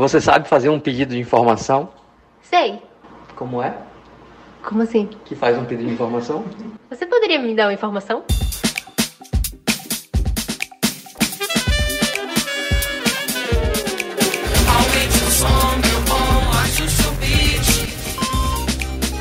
Você sabe fazer um pedido de informação? Sei. Como é? Como assim? Que faz um pedido de informação? Você poderia me dar uma informação?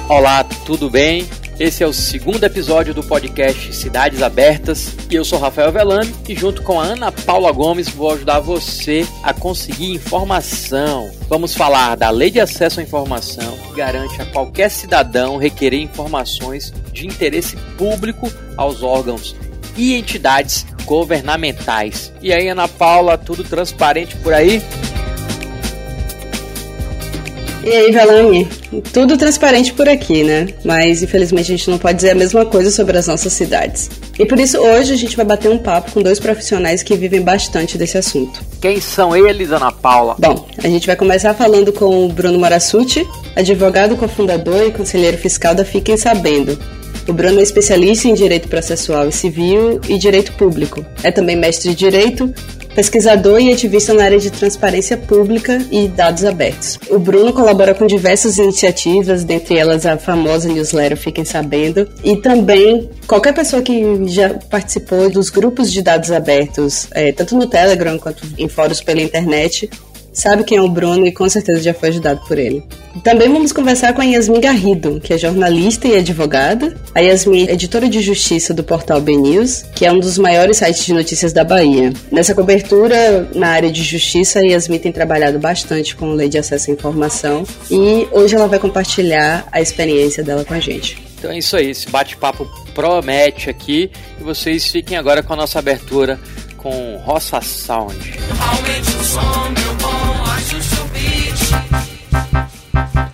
Olá, tudo bem? Esse é o segundo episódio do podcast Cidades Abertas e eu sou Rafael Velame e junto com a Ana Paula Gomes vou ajudar você a conseguir informação. Vamos falar da Lei de Acesso à Informação que garante a qualquer cidadão requerer informações de interesse público aos órgãos e entidades governamentais. E aí, Ana Paula, tudo transparente por aí? E aí, Velame? Tudo transparente por aqui, né? Mas infelizmente a gente não pode dizer a mesma coisa sobre as nossas cidades. E por isso hoje a gente vai bater um papo com dois profissionais que vivem bastante desse assunto. Quem são eles, Ana Paula? Bom, a gente vai começar falando com o Bruno Marassuti, advogado, cofundador e conselheiro fiscal da Fiquem Sabendo. O Bruno é especialista em direito processual e civil e direito público. É também mestre de direito, pesquisador e ativista na área de transparência pública e dados abertos. O Bruno colabora com diversas iniciativas, dentre elas a famosa newsletter Fiquem Sabendo, e também qualquer pessoa que já participou dos grupos de dados abertos, é, tanto no Telegram quanto em fóruns pela internet, sabe quem é o Bruno e com certeza já foi ajudado por ele. Também vamos conversar com a Yasmin Garrido, que é jornalista e advogada. A Yasmin é editora de justiça do portal BNews, que é um dos maiores sites de notícias da Bahia. Nessa cobertura na área de justiça, a Yasmin tem trabalhado bastante com lei de acesso à informação e hoje ela vai compartilhar a experiência dela com a gente. Então é isso aí, esse bate-papo promete aqui e vocês fiquem agora com a nossa abertura com Roça Sound. Aumente o som, meu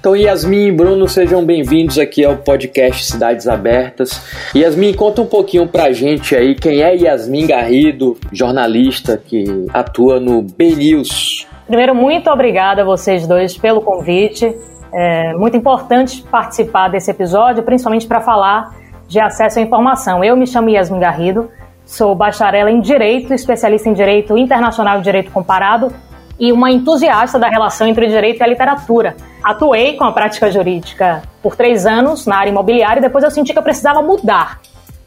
Então, Yasmin e Bruno, sejam bem-vindos aqui ao podcast Cidades Abertas. Yasmin, conta um pouquinho pra gente aí quem é Yasmin Garrido, jornalista que atua no B-News. Primeiro, muito obrigada a vocês dois pelo convite. É muito importante participar desse episódio, principalmente para falar de acesso à informação. Eu me chamo Yasmin Garrido, Sou bacharel em Direito, especialista em Direito Internacional e Direito Comparado e uma entusiasta da relação entre o direito e a literatura. Atuei com a prática jurídica por três anos na área imobiliária e depois eu senti que eu precisava mudar.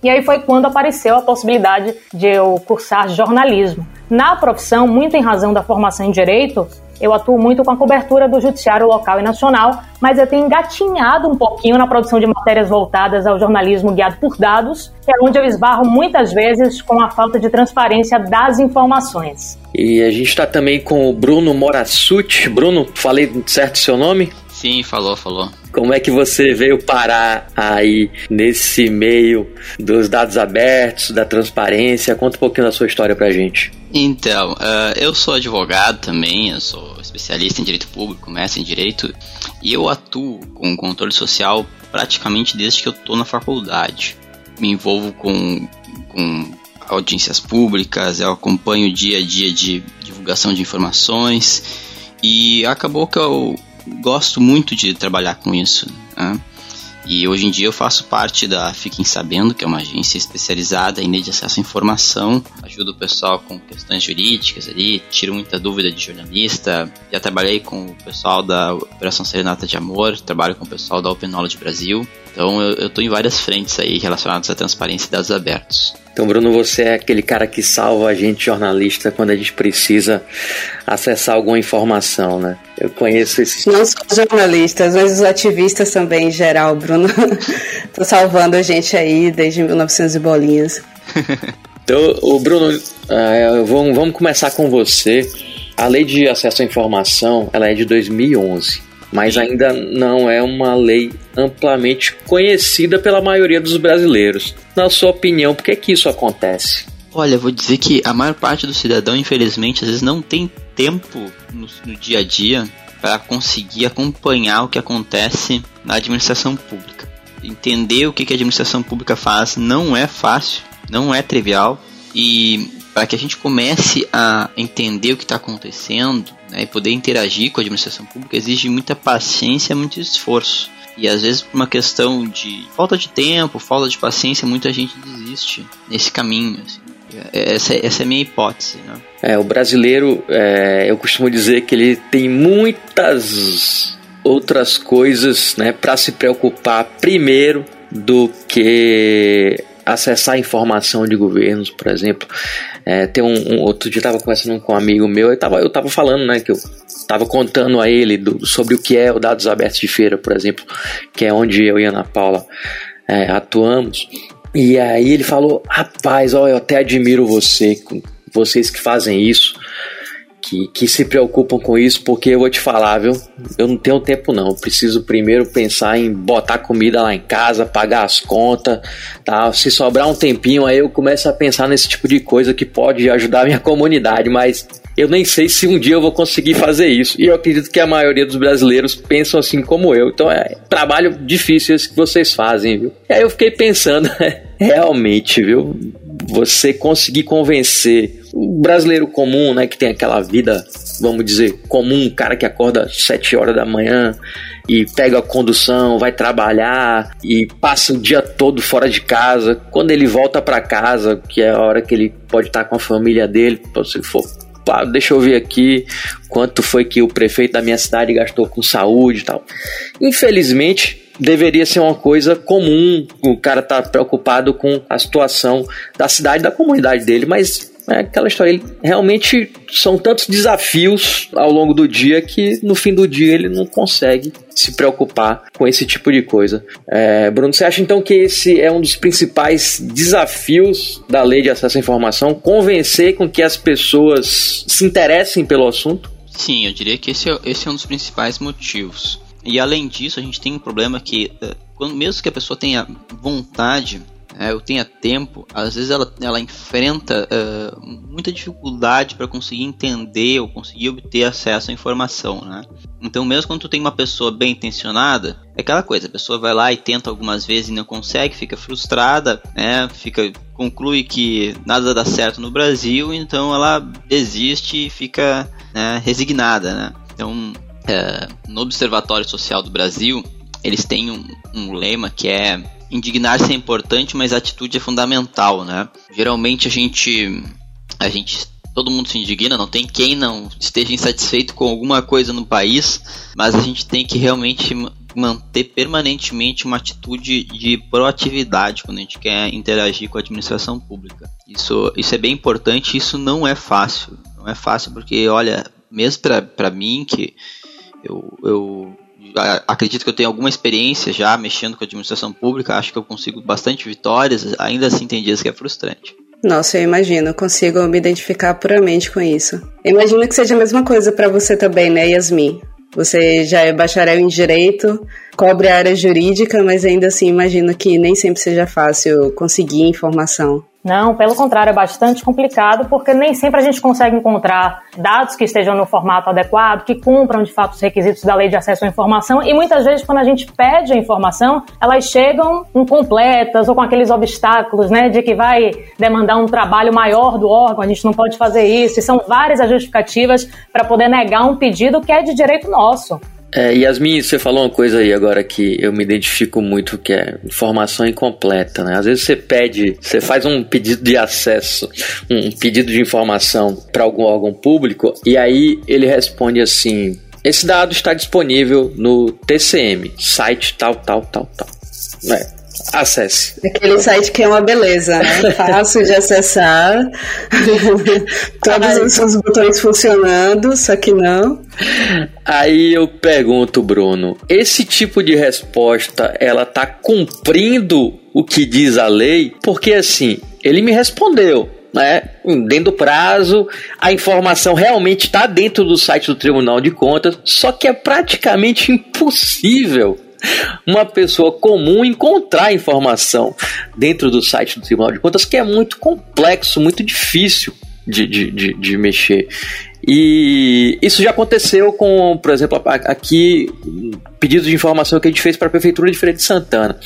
E aí foi quando apareceu a possibilidade de eu cursar jornalismo. Na profissão, muito em razão da formação em direito, eu atuo muito com a cobertura do judiciário local e nacional, mas eu tenho engatinhado um pouquinho na produção de matérias voltadas ao jornalismo guiado por dados, que é onde eu esbarro muitas vezes com a falta de transparência das informações. E a gente está também com o Bruno Morassuti. Bruno, falei certo seu nome? Sim, falou, falou. Como é que você veio parar aí nesse meio dos dados abertos, da transparência? Conta um pouquinho da sua história pra gente. Então, uh, eu sou advogado também, eu sou especialista em direito público, mestre em direito, e eu atuo com controle social praticamente desde que eu tô na faculdade. Me envolvo com, com audiências públicas, eu acompanho o dia a dia de divulgação de informações, e acabou que eu gosto muito de trabalhar com isso. Né? E hoje em dia eu faço parte da Fiquem Sabendo, que é uma agência especializada em de acesso à informação. Ajudo o pessoal com questões jurídicas ali, tiro muita dúvida de jornalista. Já trabalhei com o pessoal da Operação Serenata de Amor, trabalho com o pessoal da Open Knowledge Brasil. Então eu estou em várias frentes aí relacionadas à transparência e dados abertos. Então, Bruno, você é aquele cara que salva a gente jornalista quando a gente precisa acessar alguma informação, né? Eu conheço esses. Não só os jornalistas, mas os ativistas também em geral, Bruno. Tô salvando a gente aí desde 1900 e bolinhas. então, o Bruno, uh, vamos, vamos começar com você. A lei de acesso à informação, ela é de 2011 mas ainda não é uma lei amplamente conhecida pela maioria dos brasileiros. Na sua opinião, por que, que isso acontece? Olha, vou dizer que a maior parte do cidadão, infelizmente, às vezes não tem tempo no, no dia a dia para conseguir acompanhar o que acontece na administração pública. Entender o que, que a administração pública faz não é fácil, não é trivial e para que a gente comece a entender o que está acontecendo né, e poder interagir com a administração pública exige muita paciência, muito esforço. E às vezes por uma questão de falta de tempo, falta de paciência, muita gente desiste nesse caminho. Assim. Essa, essa é a minha hipótese, né? É, o brasileiro, é, eu costumo dizer que ele tem muitas outras coisas, né, para se preocupar primeiro do que acessar informação de governos, por exemplo. É, tem um, um, outro dia eu estava conversando com um amigo meu, eu estava eu tava falando, né, que eu estava contando a ele do, sobre o que é o Dados Abertos de Feira, por exemplo, que é onde eu e Ana Paula é, atuamos. E aí ele falou: Rapaz, ó, eu até admiro você, vocês que fazem isso, que, que se preocupam com isso, porque eu vou te falar, viu? Eu não tenho tempo não. Eu preciso primeiro pensar em botar comida lá em casa, pagar as contas, tá? Se sobrar um tempinho, aí eu começo a pensar nesse tipo de coisa que pode ajudar a minha comunidade, mas eu nem sei se um dia eu vou conseguir fazer isso. E eu acredito que a maioria dos brasileiros pensam assim como eu. Então é trabalho difícil esse que vocês fazem, viu? E aí eu fiquei pensando, realmente, viu? Você conseguir convencer o brasileiro comum, né, que tem aquela vida, vamos dizer, comum, cara que acorda às 7 horas da manhã e pega a condução, vai trabalhar e passa o dia todo fora de casa. Quando ele volta para casa, que é a hora que ele pode estar com a família dele, se for deixa eu ver aqui quanto foi que o prefeito da minha cidade gastou com saúde e tal. Infelizmente, deveria ser uma coisa comum o cara tá preocupado com a situação da cidade, da comunidade dele, mas é aquela história, ele realmente são tantos desafios ao longo do dia que no fim do dia ele não consegue se preocupar com esse tipo de coisa. É, Bruno, você acha então que esse é um dos principais desafios da lei de acesso à informação? Convencer com que as pessoas se interessem pelo assunto? Sim, eu diria que esse é, esse é um dos principais motivos. E além disso, a gente tem um problema que, eh, quando, mesmo que a pessoa tenha vontade eu tenha tempo, às vezes ela, ela enfrenta uh, muita dificuldade para conseguir entender ou conseguir obter acesso à informação, né? Então, mesmo quando tu tem uma pessoa bem intencionada, é aquela coisa, a pessoa vai lá e tenta algumas vezes e não consegue, fica frustrada, né? Fica, conclui que nada dá certo no Brasil, então ela desiste e fica né, resignada, né? Então, é, no Observatório Social do Brasil, eles têm um, um lema que é indignar-se é importante, mas a atitude é fundamental, né? Geralmente a gente a gente todo mundo se indigna, não tem quem não esteja insatisfeito com alguma coisa no país, mas a gente tem que realmente manter permanentemente uma atitude de proatividade quando a gente quer interagir com a administração pública. Isso, isso é bem importante, isso não é fácil. Não é fácil porque, olha, mesmo para mim que eu, eu acredito que eu tenho alguma experiência já mexendo com a administração pública, acho que eu consigo bastante vitórias, ainda assim tem dias que é frustrante. Nossa, eu imagino, consigo me identificar puramente com isso. Imagino que seja a mesma coisa para você também, né, Yasmin? Você já é bacharel em direito, cobre a área jurídica, mas ainda assim imagino que nem sempre seja fácil conseguir informação. Não, pelo contrário, é bastante complicado, porque nem sempre a gente consegue encontrar dados que estejam no formato adequado, que cumpram de fato os requisitos da lei de acesso à informação, e muitas vezes, quando a gente pede a informação, elas chegam incompletas ou com aqueles obstáculos, né, de que vai demandar um trabalho maior do órgão, a gente não pode fazer isso, e são várias as justificativas para poder negar um pedido que é de direito nosso. É, Yasmin, você falou uma coisa aí agora que eu me identifico muito, que é informação incompleta, né? Às vezes você pede, você faz um pedido de acesso, um pedido de informação para algum órgão público, e aí ele responde assim: esse dado está disponível no TCM, site tal, tal, tal, tal. É, acesse. Aquele site que é uma beleza, né? Fácil de acessar, todos os botões funcionando, só que não. Aí eu pergunto, Bruno, esse tipo de resposta, ela tá cumprindo o que diz a lei? Porque assim, ele me respondeu, né, dentro do prazo, a informação realmente está dentro do site do Tribunal de Contas, só que é praticamente impossível uma pessoa comum encontrar informação dentro do site do Tribunal de Contas, que é muito complexo, muito difícil de, de, de, de mexer. E isso já aconteceu com, por exemplo, aqui, pedido de informação que a gente fez para a Prefeitura de Feira de Santana.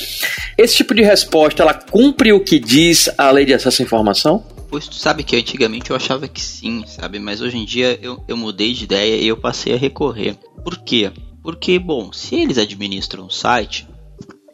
Esse tipo de resposta, ela cumpre o que diz a lei de acesso à informação? Pois tu sabe que antigamente eu achava que sim, sabe? Mas hoje em dia eu, eu mudei de ideia e eu passei a recorrer. Por quê? Porque, bom, se eles administram o site,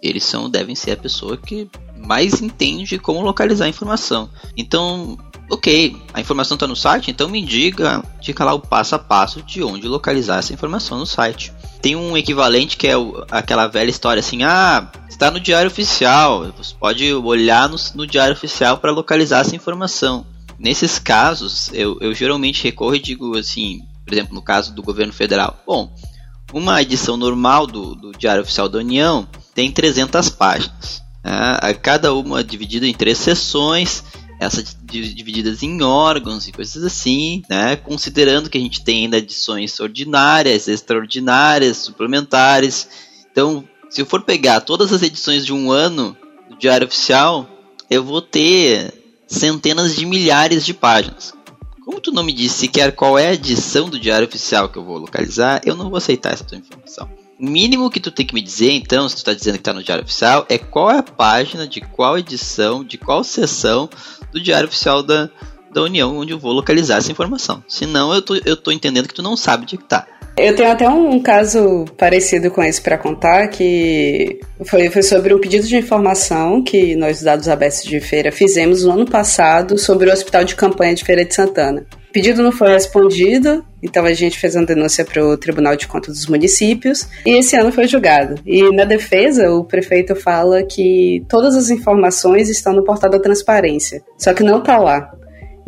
eles são devem ser a pessoa que mais entende como localizar a informação. Então, ok, a informação está no site, então me diga, diga lá o passo a passo de onde localizar essa informação no site. Tem um equivalente que é aquela velha história assim, ah, está no diário oficial, você pode olhar no, no diário oficial para localizar essa informação. Nesses casos, eu, eu geralmente recorro e digo assim, por exemplo, no caso do governo federal, bom, uma edição normal do, do Diário Oficial da União tem 300 páginas. Né? Cada uma dividida em três seções, essas divididas em órgãos e coisas assim, né? considerando que a gente tem ainda edições ordinárias, extraordinárias, suplementares. Então, se eu for pegar todas as edições de um ano do Diário Oficial, eu vou ter centenas de milhares de páginas. Como tu não me disse sequer qual é a edição do Diário Oficial que eu vou localizar, eu não vou aceitar essa tua informação. O mínimo que tu tem que me dizer, então, se tu está dizendo que está no Diário Oficial, é qual é a página de qual edição, de qual seção do Diário Oficial da, da União onde eu vou localizar essa informação. Senão eu tô, eu tô entendendo que tu não sabe onde é que tá. Eu tenho até um caso parecido com esse para contar, que foi, foi sobre um pedido de informação que nós, dados abertos de feira, fizemos no ano passado sobre o Hospital de Campanha de Feira de Santana. O pedido não foi respondido, então a gente fez uma denúncia para o Tribunal de Contas dos Municípios e esse ano foi julgado. E na defesa, o prefeito fala que todas as informações estão no portal da transparência, só que não está lá.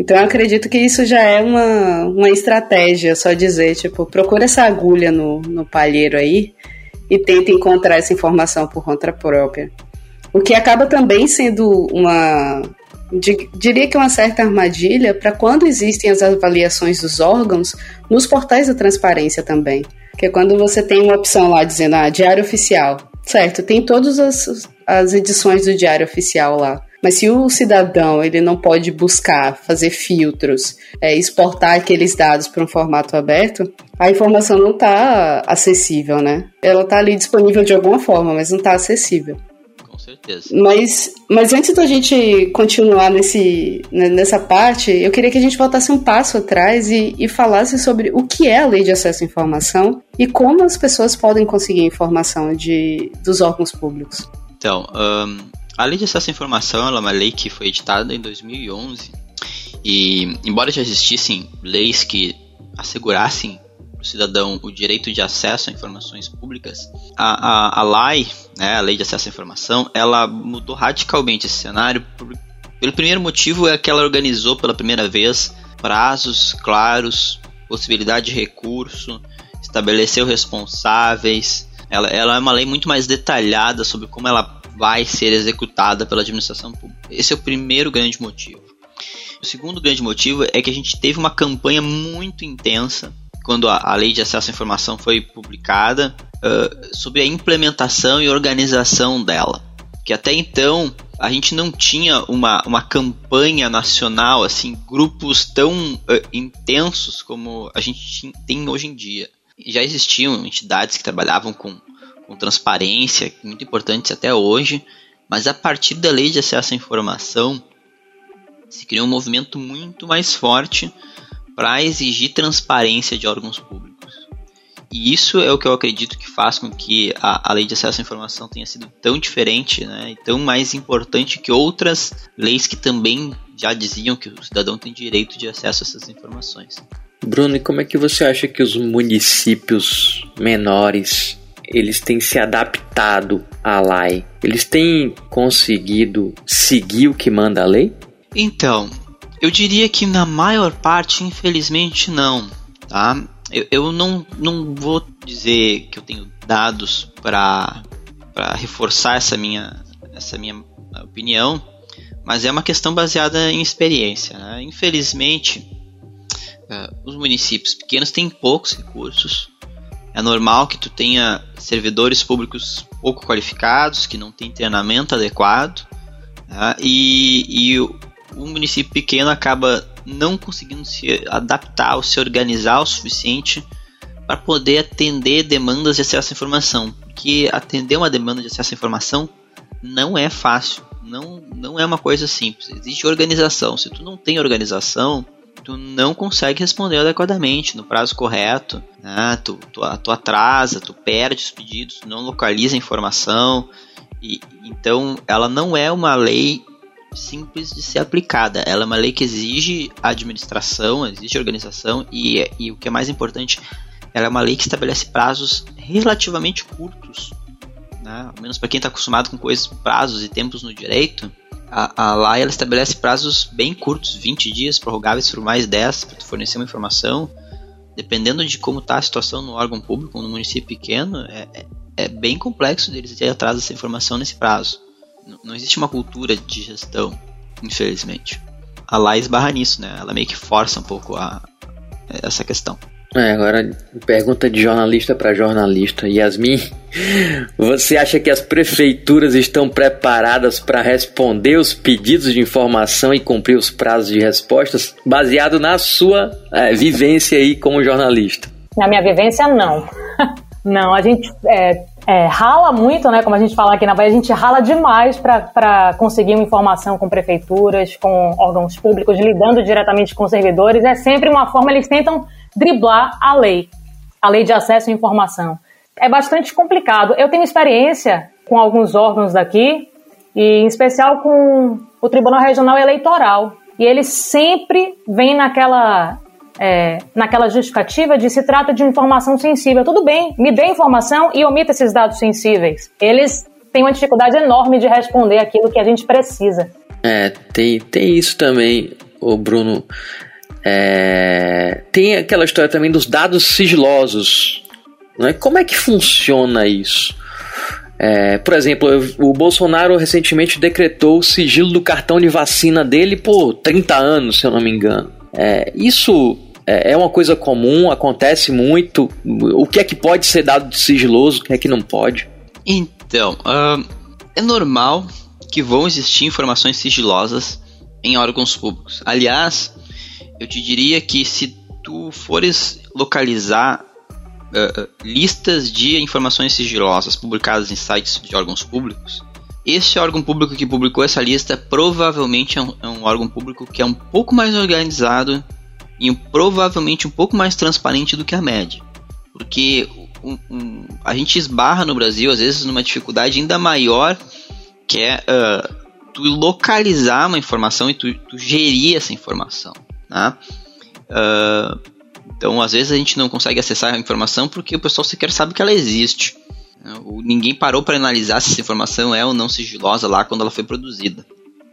Então eu acredito que isso já é uma, uma estratégia, só dizer, tipo, procura essa agulha no, no palheiro aí e tenta encontrar essa informação por conta própria. O que acaba também sendo uma, diria que uma certa armadilha para quando existem as avaliações dos órgãos nos portais da transparência também. Que é quando você tem uma opção lá dizendo, ah, diário oficial. Certo, tem todas as, as edições do diário oficial lá. Mas se o cidadão ele não pode buscar, fazer filtros, é, exportar aqueles dados para um formato aberto, a informação não está acessível, né? Ela está ali disponível de alguma forma, mas não está acessível. Com certeza. Mas, mas antes da gente continuar nesse, né, nessa parte, eu queria que a gente voltasse um passo atrás e, e falasse sobre o que é a lei de acesso à informação e como as pessoas podem conseguir informação de, dos órgãos públicos. Então, um, a Lei de Acesso à Informação é uma lei que foi editada em 2011 e, embora já existissem leis que assegurassem para o cidadão o direito de acesso a informações públicas, a, a, a LAI, né, a Lei de Acesso à Informação, ela mudou radicalmente esse cenário. Por, pelo primeiro motivo é que ela organizou pela primeira vez prazos claros, possibilidade de recurso, estabeleceu responsáveis. Ela, ela é uma lei muito mais detalhada sobre como ela vai ser executada pela administração pública. Esse é o primeiro grande motivo. O segundo grande motivo é que a gente teve uma campanha muito intensa quando a, a lei de acesso à informação foi publicada uh, sobre a implementação e organização dela. Que até então a gente não tinha uma, uma campanha nacional, assim, grupos tão uh, intensos como a gente tem hoje em dia. Já existiam entidades que trabalhavam com com transparência, muito importantes até hoje, mas a partir da lei de acesso à informação se criou um movimento muito mais forte para exigir transparência de órgãos públicos. E isso é o que eu acredito que faz com que a, a lei de acesso à informação tenha sido tão diferente né, e tão mais importante que outras leis que também já diziam que o cidadão tem direito de acesso a essas informações. Bruno, e como é que você acha que os municípios menores eles têm se adaptado à lei? Eles têm conseguido seguir o que manda a lei? Então, eu diria que na maior parte, infelizmente, não. Tá? Eu, eu não, não vou dizer que eu tenho dados para reforçar essa minha, essa minha opinião, mas é uma questão baseada em experiência. Né? Infelizmente, uh, os municípios pequenos têm poucos recursos, é normal que tu tenha servidores públicos pouco qualificados, que não têm treinamento adequado, tá? e, e município pequeno acaba não conseguindo se adaptar ou se organizar o suficiente para poder atender demandas de acesso à informação. Porque atender uma demanda de acesso à informação não é fácil, não, não é uma coisa simples. Existe organização. Se tu não tem organização, tu não consegue responder adequadamente no prazo correto, né? tu, tu, tu atrasa, tu perde os pedidos, tu não localiza a informação, e, então ela não é uma lei simples de ser aplicada. Ela é uma lei que exige administração, exige organização e, e o que é mais importante, ela é uma lei que estabelece prazos relativamente curtos. Né? Ao menos para quem está acostumado com coisas, prazos e tempos no direito, a, a lei ela estabelece prazos bem curtos, 20 dias, prorrogáveis por mais 10 para fornecer uma informação. Dependendo de como está a situação no órgão público, no município pequeno, é, é, é bem complexo deles ter atrás dessa informação nesse prazo não existe uma cultura de gestão, infelizmente. A lá esbarra nisso, né? Ela meio que força um pouco a, essa questão. É, agora pergunta de jornalista para jornalista. Yasmin, você acha que as prefeituras estão preparadas para responder os pedidos de informação e cumprir os prazos de respostas, baseado na sua é, vivência aí como jornalista? Na minha vivência, não. não, a gente é, é, rala muito, né? Como a gente fala aqui na Bahia, a gente rala demais para conseguir uma informação com prefeituras, com órgãos públicos, lidando diretamente com servidores. É sempre uma forma, eles tentam driblar a lei, a lei de acesso à informação. É bastante complicado. Eu tenho experiência com alguns órgãos daqui, e em especial com o Tribunal Regional Eleitoral. E eles sempre vêm naquela é, naquela justificativa de se trata de informação sensível. Tudo bem, me dê informação e omita esses dados sensíveis. Eles têm uma dificuldade enorme de responder aquilo que a gente precisa. É, tem, tem isso também, o Bruno. É, tem aquela história também dos dados sigilosos. Né? Como é que funciona isso? É, por exemplo, o Bolsonaro recentemente decretou o sigilo do cartão de vacina dele por 30 anos, se eu não me engano. É, isso é, é uma coisa comum, acontece muito. O que é que pode ser dado de sigiloso, o que é que não pode? Então, uh, é normal que vão existir informações sigilosas em órgãos públicos. Aliás, eu te diria que se tu fores localizar uh, listas de informações sigilosas publicadas em sites de órgãos públicos, esse órgão público que publicou essa lista provavelmente é um, é um órgão público que é um pouco mais organizado e provavelmente um pouco mais transparente do que a média. Porque um, um, a gente esbarra no Brasil, às vezes, numa dificuldade ainda maior, que é uh, tu localizar uma informação e tu, tu gerir essa informação. Né? Uh, então, às vezes, a gente não consegue acessar a informação porque o pessoal sequer sabe que ela existe. Ninguém parou para analisar se essa informação é ou não sigilosa lá quando ela foi produzida.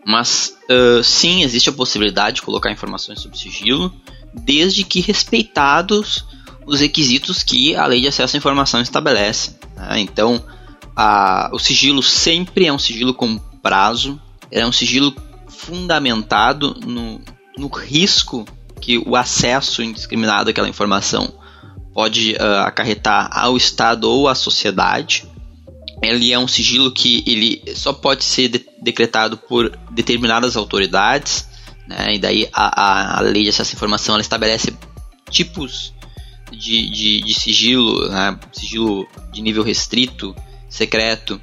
Mas uh, sim, existe a possibilidade de colocar informações sob sigilo, desde que respeitados os requisitos que a lei de acesso à informação estabelece. Né? Então, a, o sigilo sempre é um sigilo com prazo, é um sigilo fundamentado no, no risco que o acesso indiscriminado àquela informação pode uh, acarretar ao Estado ou à sociedade. Ele é um sigilo que ele só pode ser de decretado por determinadas autoridades, né? e daí a, a, lei de acesso à informação ela estabelece tipos de, de, de sigilo, né? sigilo de nível restrito, secreto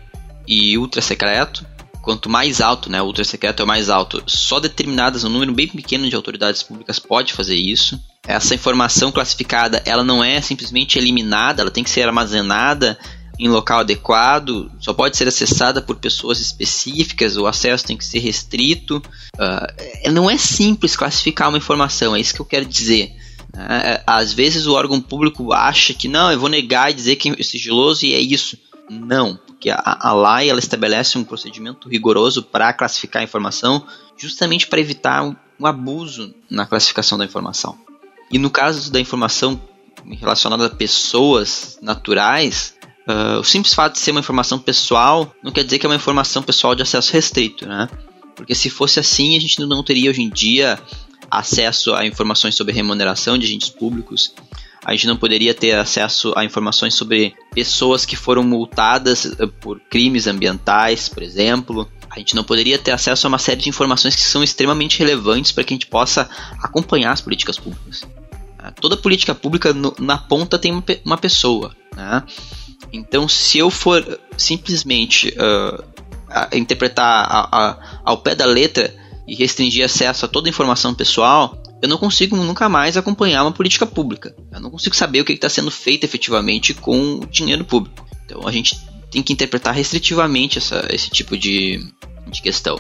e ultra secreto. Quanto mais alto, né, ultra secreto é o mais alto. Só determinadas, um número bem pequeno de autoridades públicas pode fazer isso essa informação classificada ela não é simplesmente eliminada, ela tem que ser armazenada em local adequado, só pode ser acessada por pessoas específicas, o acesso tem que ser restrito. Uh, não é simples classificar uma informação, é isso que eu quero dizer. Uh, às vezes o órgão público acha que não, eu vou negar e dizer que é sigiloso e é isso. Não, porque a, a lei ela estabelece um procedimento rigoroso para classificar a informação, justamente para evitar um, um abuso na classificação da informação. E no caso da informação relacionada a pessoas naturais, uh, o simples fato de ser uma informação pessoal não quer dizer que é uma informação pessoal de acesso restrito, né? Porque se fosse assim, a gente não teria hoje em dia acesso a informações sobre remuneração de agentes públicos, a gente não poderia ter acesso a informações sobre pessoas que foram multadas ah, por crimes ambientais, por exemplo. A gente não poderia ter acesso a uma série de informações que são extremamente relevantes para que a gente possa acompanhar as políticas públicas. Toda política pública no, na ponta tem uma, uma pessoa. Né? Então, se eu for simplesmente uh, interpretar a, a, ao pé da letra e restringir acesso a toda informação pessoal, eu não consigo nunca mais acompanhar uma política pública. Eu não consigo saber o que está sendo feito efetivamente com o dinheiro público. Então, a gente tem que interpretar restritivamente essa, esse tipo de, de questão.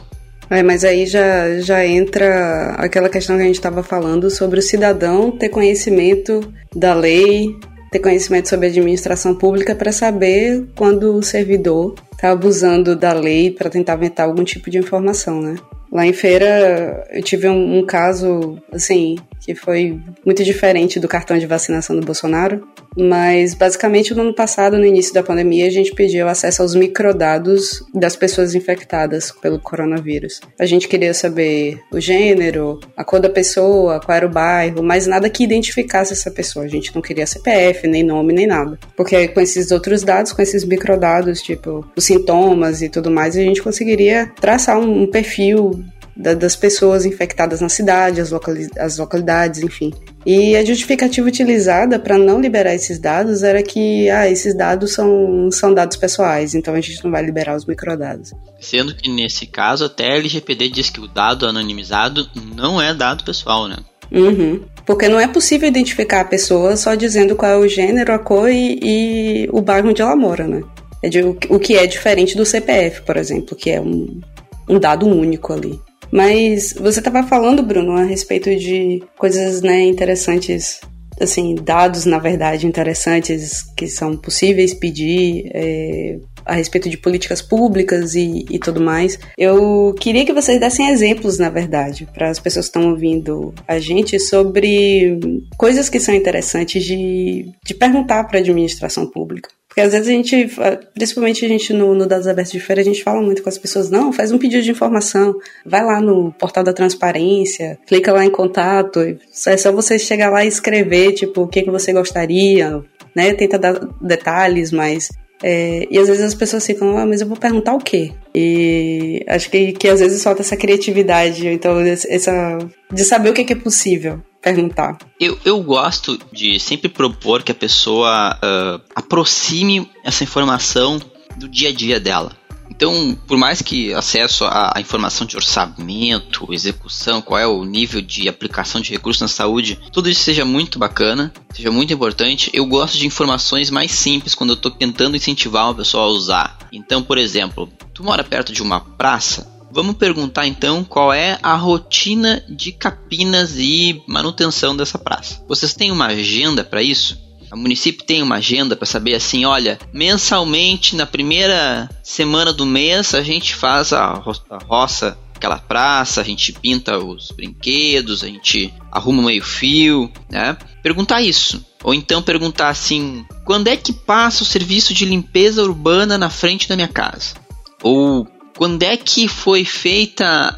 É, mas aí já, já entra aquela questão que a gente estava falando sobre o cidadão ter conhecimento da lei, ter conhecimento sobre a administração pública para saber quando o servidor está abusando da lei para tentar inventar algum tipo de informação, né? Lá em feira eu tive um, um caso, assim, que foi muito diferente do cartão de vacinação do Bolsonaro, mas basicamente no ano passado, no início da pandemia, a gente pediu acesso aos microdados das pessoas infectadas pelo coronavírus. A gente queria saber o gênero, a cor da pessoa, qual era o bairro, mas nada que identificasse essa pessoa. A gente não queria CPF, nem nome, nem nada. Porque com esses outros dados, com esses microdados, tipo os sintomas e tudo mais, a gente conseguiria traçar um, perfil da, das pessoas infectadas na cidade, as, locali as localidades, enfim. E a justificativa utilizada para não liberar esses dados era que ah, esses dados são, são dados pessoais, então a gente não vai liberar os microdados. Sendo que nesse caso até a LGPD diz que o dado anonimizado não é dado pessoal, né? Uhum. Porque não é possível identificar a pessoa só dizendo qual é o gênero, a cor e, e o bairro onde ela mora, né? É de, o, o que é diferente do CPF, por exemplo, que é um, um dado único ali. Mas você estava falando, Bruno, a respeito de coisas né, interessantes, assim, dados, na verdade, interessantes que são possíveis pedir. É, a respeito de políticas públicas e, e, tudo mais. Eu queria que vocês dessem exemplos, na verdade, para as pessoas que estão ouvindo a gente sobre coisas que são interessantes de, de perguntar para a administração pública. Porque às vezes a gente, principalmente a gente no, no Dados Abertos de Feira, a gente fala muito com as pessoas, não, faz um pedido de informação, vai lá no portal da transparência, clica lá em contato, é só você chegar lá e escrever, tipo, o que, que você gostaria, né? Tenta dar detalhes, mas é, e às vezes as pessoas ficam, ah, mas eu vou perguntar o quê? E acho que, que às vezes falta essa criatividade, então essa de saber o que é possível perguntar. Eu, eu gosto de sempre propor que a pessoa uh, aproxime essa informação do dia a dia dela. Então, por mais que acesso à, informação de orçamento, execução, qual é o nível de aplicação de recursos na saúde, tudo isso seja muito bacana, seja muito importante, eu gosto de informações mais simples quando eu estou tentando incentivar uma pessoa a usar. Então, por exemplo, tu mora perto de uma praça, Vamos perguntar então qual é a rotina de capinas e manutenção dessa praça. Vocês têm uma agenda para isso? O município tem uma agenda para saber assim, olha, mensalmente na primeira semana do mês a gente faz a, ro a roça aquela praça, a gente pinta os brinquedos, a gente arruma meio fio, né? Perguntar isso. Ou então perguntar assim, quando é que passa o serviço de limpeza urbana na frente da minha casa? Ou quando é que foi feita,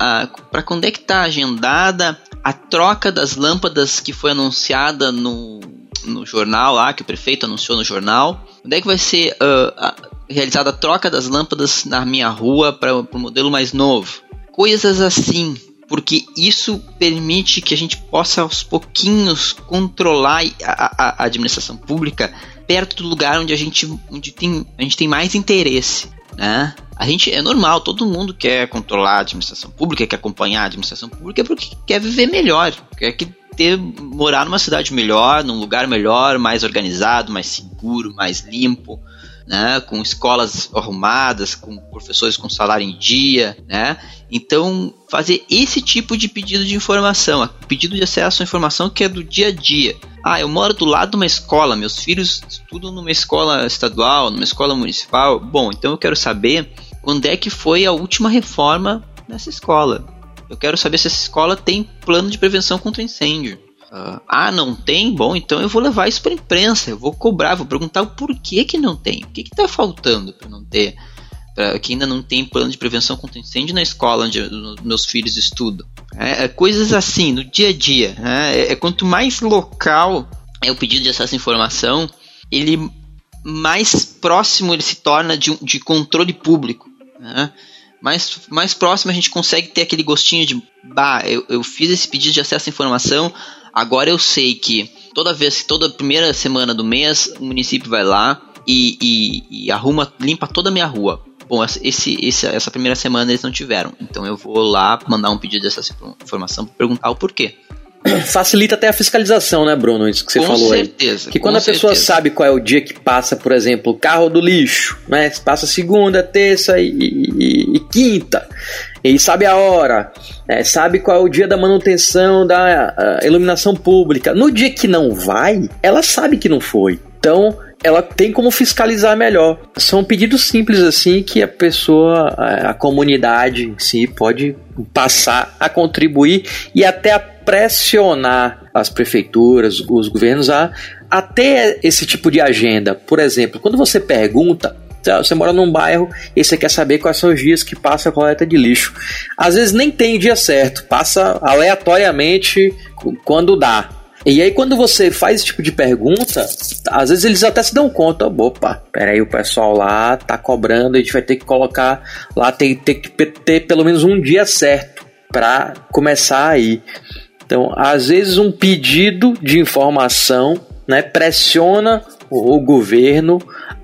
para quando é que está agendada a troca das lâmpadas que foi anunciada no, no jornal lá, que o prefeito anunciou no jornal? Quando é que vai ser uh, a, realizada a troca das lâmpadas na minha rua para o modelo mais novo? Coisas assim, porque isso permite que a gente possa aos pouquinhos controlar a, a, a administração pública perto do lugar onde a gente, onde tem, a gente tem mais interesse né? A gente é normal, todo mundo quer controlar a administração pública, quer acompanhar a administração pública porque quer viver melhor, quer que ter morar numa cidade melhor, num lugar melhor, mais organizado, mais seguro, mais limpo, né, com escolas arrumadas, com professores com salário em dia, né? Então, fazer esse tipo de pedido de informação, pedido de acesso à informação que é do dia a dia. Ah, eu moro do lado de uma escola, meus filhos estudam numa escola estadual, numa escola municipal. Bom, então eu quero saber quando é que foi a última reforma nessa escola. Eu quero saber se essa escola tem plano de prevenção contra incêndio. Uh, ah, não tem? Bom, então eu vou levar isso para a imprensa, eu vou cobrar, vou perguntar o porquê que não tem, o que está faltando para não ter, pra, que ainda não tem plano de prevenção contra incêndio na escola onde meus filhos estudam. É, é, coisas assim, no dia a dia. Né? É, é, quanto mais local é o pedido de acesso à informação, ele mais próximo ele se torna de, de controle público. Né? Mais, mais próximo a gente consegue ter aquele gostinho de, bah, eu, eu fiz esse pedido de acesso à informação, Agora eu sei que toda vez, toda primeira semana do mês, o município vai lá e, e, e arruma, limpa toda a minha rua. Bom, esse, esse, essa primeira semana eles não tiveram. Então eu vou lá mandar um pedido dessa informação para perguntar o porquê. Facilita até a fiscalização, né, Bruno? Isso que você com falou certeza, aí. Que quando a pessoa certeza. sabe qual é o dia que passa, por exemplo, o carro do lixo, né? Passa segunda, terça e, e, e quinta. e sabe a hora, é, sabe qual é o dia da manutenção da iluminação pública. No dia que não vai, ela sabe que não foi. Então, ela tem como fiscalizar melhor. São pedidos simples assim que a pessoa, a comunidade em si pode passar a contribuir e até a pressionar as prefeituras, os governos a, a ter esse tipo de agenda. Por exemplo, quando você pergunta você mora num bairro e você quer saber quais são os dias que passa a coleta de lixo. Às vezes nem tem dia certo, passa aleatoriamente quando dá. E aí, quando você faz esse tipo de pergunta, às vezes eles até se dão conta, opa, peraí, o pessoal lá tá cobrando, a gente vai ter que colocar lá, tem, tem que ter pelo menos um dia certo para começar aí. Então, às vezes um pedido de informação né, pressiona o governo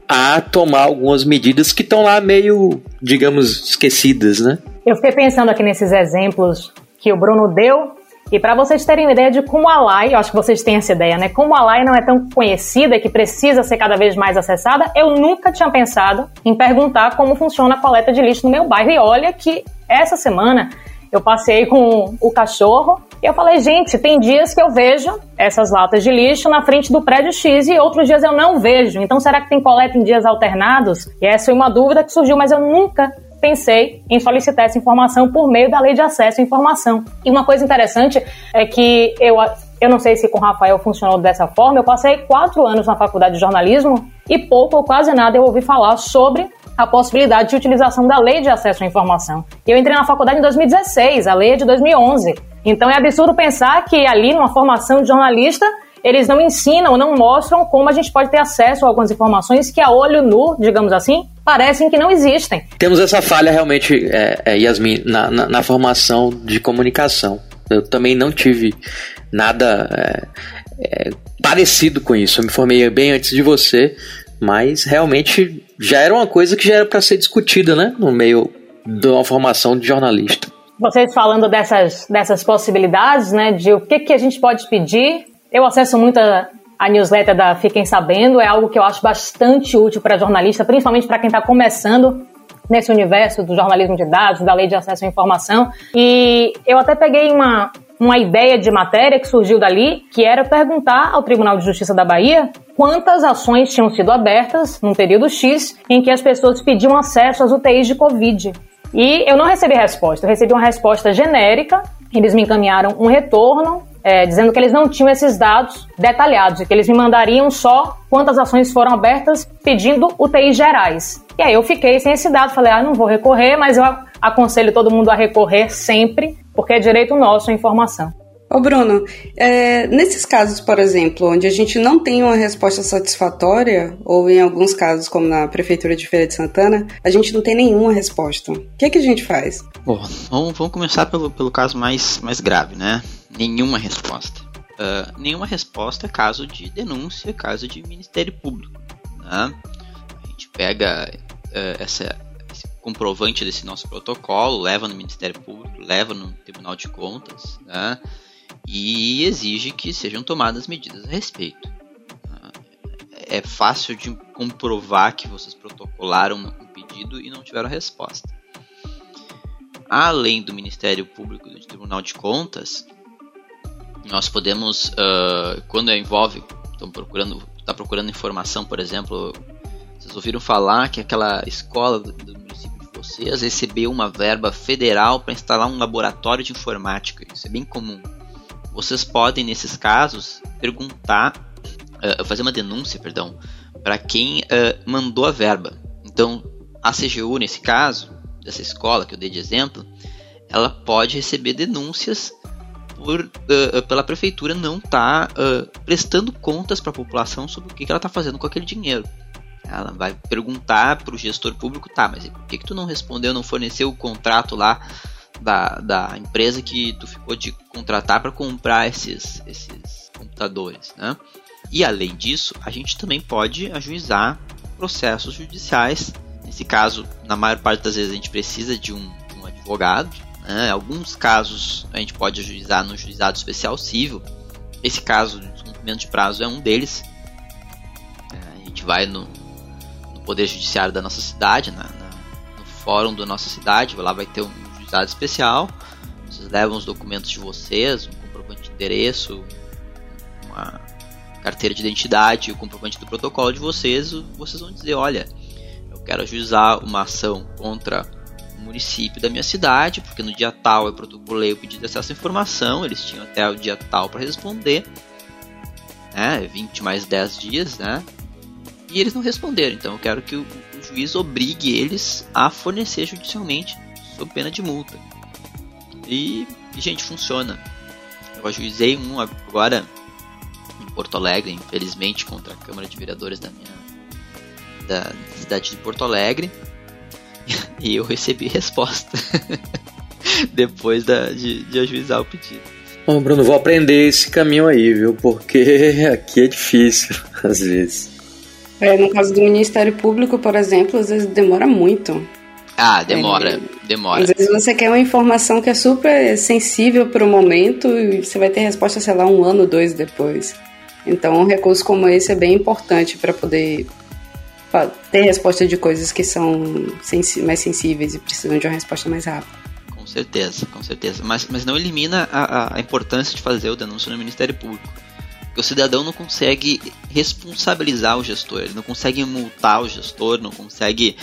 a tomar algumas medidas que estão lá meio, digamos, esquecidas, né? Eu fiquei pensando aqui nesses exemplos que o Bruno deu e para vocês terem uma ideia de como a LAI, eu acho que vocês têm essa ideia, né? Como a LAI não é tão conhecida e que precisa ser cada vez mais acessada, eu nunca tinha pensado em perguntar como funciona a coleta de lixo no meu bairro. E olha que essa semana eu passei com o cachorro e eu falei, gente, tem dias que eu vejo essas latas de lixo na frente do prédio X e outros dias eu não vejo. Então será que tem coleta em dias alternados? E essa foi uma dúvida que surgiu, mas eu nunca pensei em solicitar essa informação por meio da lei de acesso à informação. E uma coisa interessante é que eu, eu não sei se com o Rafael funcionou dessa forma, eu passei quatro anos na faculdade de jornalismo e pouco ou quase nada eu ouvi falar sobre a possibilidade de utilização da lei de acesso à informação. Eu entrei na faculdade em 2016, a lei é de 2011. Então é absurdo pensar que ali, numa formação de jornalista, eles não ensinam, não mostram como a gente pode ter acesso a algumas informações que a olho nu, digamos assim, parecem que não existem. Temos essa falha realmente, é, é, Yasmin, na, na, na, formação de comunicação. Eu também não tive nada é, é, parecido com isso. Eu me formei bem antes de você, mas realmente já era uma coisa que já era para ser discutida, né, no meio de uma formação de jornalista. Vocês falando dessas, dessas possibilidades, né, de o que, que a gente pode pedir eu acesso muito a, a newsletter da Fiquem Sabendo, é algo que eu acho bastante útil para jornalista, principalmente para quem está começando nesse universo do jornalismo de dados, da lei de acesso à informação. E eu até peguei uma, uma ideia de matéria que surgiu dali, que era perguntar ao Tribunal de Justiça da Bahia quantas ações tinham sido abertas num período X em que as pessoas pediam acesso às UTIs de Covid. E eu não recebi resposta, eu recebi uma resposta genérica, eles me encaminharam um retorno é, dizendo que eles não tinham esses dados detalhados e que eles me mandariam só quantas ações foram abertas pedindo UTIs gerais. E aí eu fiquei sem esse dado, falei, ah, não vou recorrer, mas eu aconselho todo mundo a recorrer sempre, porque é direito nosso a informação. Ô Bruno, é, nesses casos, por exemplo, onde a gente não tem uma resposta satisfatória, ou em alguns casos, como na Prefeitura de Feira de Santana, a gente não tem nenhuma resposta. O que, é que a gente faz? Bom, vamos, vamos começar pelo, pelo caso mais, mais grave, né? Nenhuma resposta. Uh, nenhuma resposta caso de denúncia, caso de Ministério Público. Né? A gente pega uh, essa, esse comprovante desse nosso protocolo, leva no Ministério Público, leva no Tribunal de Contas né? E exige que sejam tomadas medidas a respeito. É fácil de comprovar que vocês protocolaram um pedido e não tiveram resposta. Além do Ministério Público e do Tribunal de Contas, nós podemos, uh, quando envolve, estão procurando, está procurando informação, por exemplo, vocês ouviram falar que aquela escola do município de vocês recebeu uma verba federal para instalar um laboratório de informática. Isso é bem comum. Vocês podem, nesses casos, perguntar, uh, fazer uma denúncia, perdão, para quem uh, mandou a verba. Então, a CGU, nesse caso, dessa escola que eu dei de exemplo, ela pode receber denúncias por, uh, pela prefeitura não estar tá, prestando contas para a população sobre o que, que ela está fazendo com aquele dinheiro. Ela vai perguntar para o gestor público, tá, mas por que, que tu não respondeu, não forneceu o contrato lá da, da empresa que tu ficou de contratar para comprar esses, esses computadores, né? E além disso, a gente também pode ajuizar processos judiciais. Nesse caso, na maior parte das vezes a gente precisa de um, de um advogado, né? Alguns casos a gente pode ajuizar no juizado especial civil. Esse caso de descumprimento de prazo é um deles. É, a gente vai no, no, Poder Judiciário da nossa cidade, na, na, no fórum da nossa cidade, lá vai ter um autoridade especial, vocês levam os documentos de vocês, um comprovante de endereço, uma carteira de identidade, o comprovante do protocolo de vocês, vocês vão dizer, olha, eu quero ajuizar uma ação contra o município da minha cidade, porque no dia tal eu protocolei o pedido de acesso à informação, eles tinham até o dia tal para responder, né, 20 mais 10 dias, né, e eles não responderam, então eu quero que o, o juiz obrigue eles a fornecer judicialmente, sob pena de multa. E, gente, funciona. Eu ajuizei um agora em Porto Alegre, infelizmente, contra a Câmara de Vereadores da minha da cidade de Porto Alegre. E eu recebi resposta depois da, de, de ajuizar o pedido. Bom, Bruno, vou aprender esse caminho aí, viu? Porque aqui é difícil, às vezes. É, no caso do Ministério Público, por exemplo, às vezes demora muito. Ah, demora, é, demora. Às vezes você quer uma informação que é super sensível para o momento e você vai ter resposta, sei lá, um ano, dois depois. Então, um recurso como esse é bem importante para poder ter resposta de coisas que são mais sensíveis e precisam de uma resposta mais rápida. Com certeza, com certeza. Mas, mas não elimina a, a importância de fazer o denúncio no Ministério Público. Porque o cidadão não consegue responsabilizar o gestor, ele não consegue multar o gestor, não consegue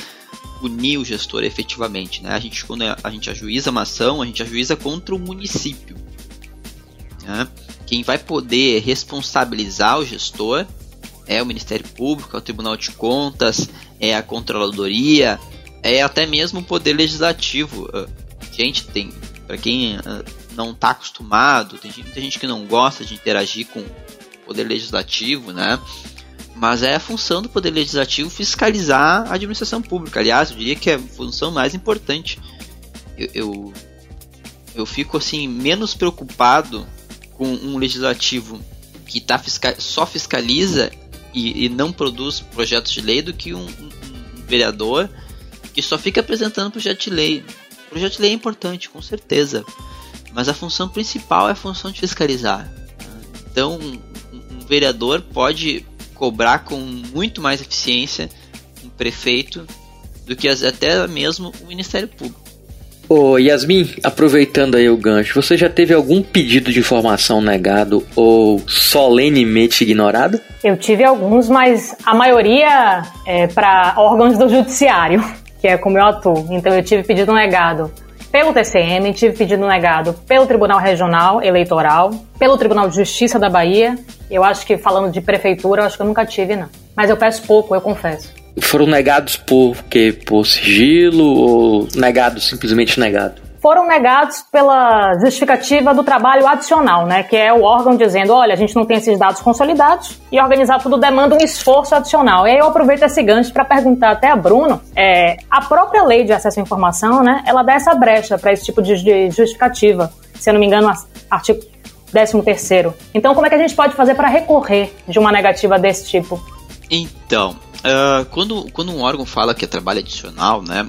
punir o gestor efetivamente. Né? A gente, quando a gente ajuiza uma ação, a gente ajuiza contra o município. Né? Quem vai poder responsabilizar o gestor é o Ministério Público, é o Tribunal de Contas, é a Controladoria, é até mesmo o Poder Legislativo. Ah, gente, tem para quem ah, não está acostumado, tem muita gente que não gosta de interagir com o Poder Legislativo, né? Mas é a função do Poder Legislativo fiscalizar a administração pública. Aliás, eu diria que é a função mais importante. Eu, eu, eu fico assim menos preocupado com um legislativo que tá só fiscaliza e, e, não produz projetos de lei do que um, um, vereador que só fica apresentando projeto de lei. Projeto de lei é importante, com certeza, mas a função principal é a função de fiscalizar. Então, um vereador pode cobrar com muito mais eficiência um prefeito do que até mesmo o Ministério Público. Ô Yasmin, aproveitando aí o gancho, você já teve algum pedido de informação negado ou solenemente ignorado? Eu tive alguns, mas a maioria é para órgãos do judiciário, que é como eu atuo. Então eu tive pedido negado pelo TCM, tive pedido negado pelo Tribunal Regional Eleitoral, pelo Tribunal de Justiça da Bahia. Eu acho que falando de prefeitura, eu acho que eu nunca tive, não. Mas eu peço pouco, eu confesso. Foram negados por quê? Por sigilo ou negados, simplesmente negado? Foram negados pela justificativa do trabalho adicional, né, que é o órgão dizendo, olha, a gente não tem esses dados consolidados e organizar tudo demanda um esforço adicional. E aí eu aproveito esse gancho para perguntar até a Bruno, é, a própria lei de acesso à informação, né, ela dá essa brecha para esse tipo de justificativa. Se eu não me engano, artigo 13 terceiro. Então, como é que a gente pode fazer para recorrer de uma negativa desse tipo? Então, uh, quando, quando um órgão fala que é trabalho adicional, né,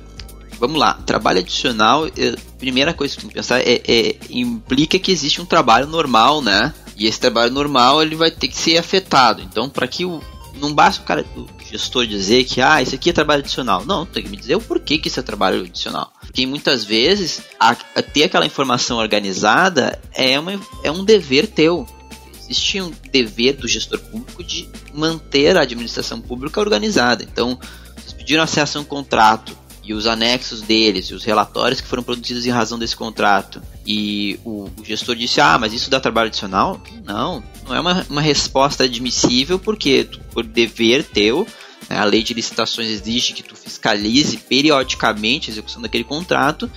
vamos lá, trabalho adicional, é, primeira coisa que tem que pensar é, é, implica que existe um trabalho normal, né? E esse trabalho normal ele vai ter que ser afetado. Então, para que o não basta o cara, o gestor dizer que ah, isso aqui é trabalho adicional. Não, tem que me dizer o porquê que isso é trabalho adicional. Porque muitas vezes a, a ter aquela informação organizada é, uma, é um dever teu. Existe um dever do gestor público de manter a administração pública organizada. Então, vocês pediram acesso a um contrato os anexos deles e os relatórios que foram produzidos em razão desse contrato e o, o gestor disse, ah, mas isso dá trabalho adicional? Não, não é uma, uma resposta admissível porque tu, por dever teu, né, a lei de licitações exige que tu fiscalize periodicamente a execução daquele contrato,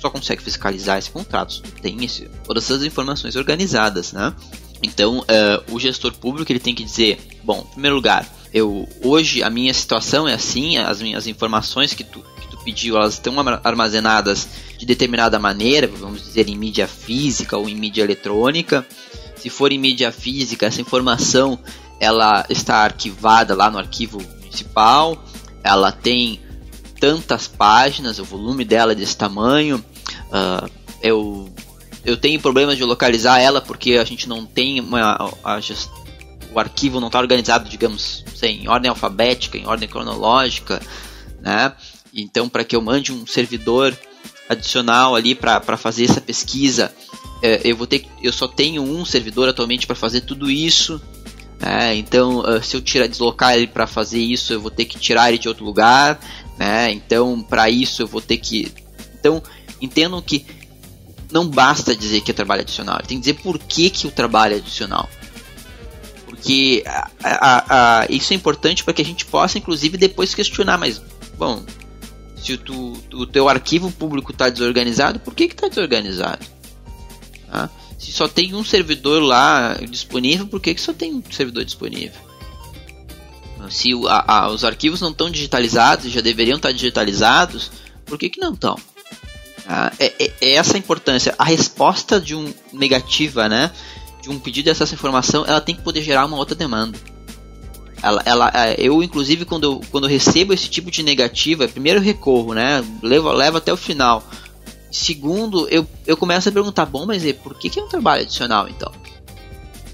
só consegue fiscalizar esse contrato tu tem esse, todas essas informações organizadas, né? Então, uh, o gestor público ele tem que dizer, bom, em primeiro lugar, eu hoje a minha situação é assim, as minhas informações que tu pediu, elas estão armazenadas de determinada maneira, vamos dizer em mídia física ou em mídia eletrônica. Se for em mídia física, essa informação ela está arquivada lá no arquivo municipal. Ela tem tantas páginas, o volume dela é desse tamanho. Uh, eu, eu tenho problemas de localizar ela porque a gente não tem uma, a, a, o arquivo não está organizado, digamos, em ordem alfabética, em ordem cronológica, né? Então, para que eu mande um servidor adicional ali para fazer essa pesquisa, é, eu vou ter eu só tenho um servidor atualmente para fazer tudo isso. É, então, uh, se eu tirar, deslocar ele para fazer isso, eu vou ter que tirar ele de outro lugar. Né? Então, para isso, eu vou ter que. Então, entendam que não basta dizer que é trabalho adicional, tem que dizer por que, que o trabalho é adicional. Porque a, a, a, isso é importante para que a gente possa, inclusive, depois questionar. Mas, bom, se o, tu, o teu arquivo público está desorganizado, por que está desorganizado? Tá? Se só tem um servidor lá disponível, por que, que só tem um servidor disponível? Se a, a, os arquivos não estão digitalizados já deveriam estar digitalizados, por que, que não estão? Ah, é, é, é, essa a importância. A resposta de um negativa, né, de um pedido de acesso à informação, ela tem que poder gerar uma outra demanda. Ela, ela, é, eu, inclusive, quando quando recebo esse tipo de negativa, primeiro eu recorro, né, levo, levo até o final. Segundo, eu, eu começo a perguntar, bom, mas por que, que é um trabalho adicional então?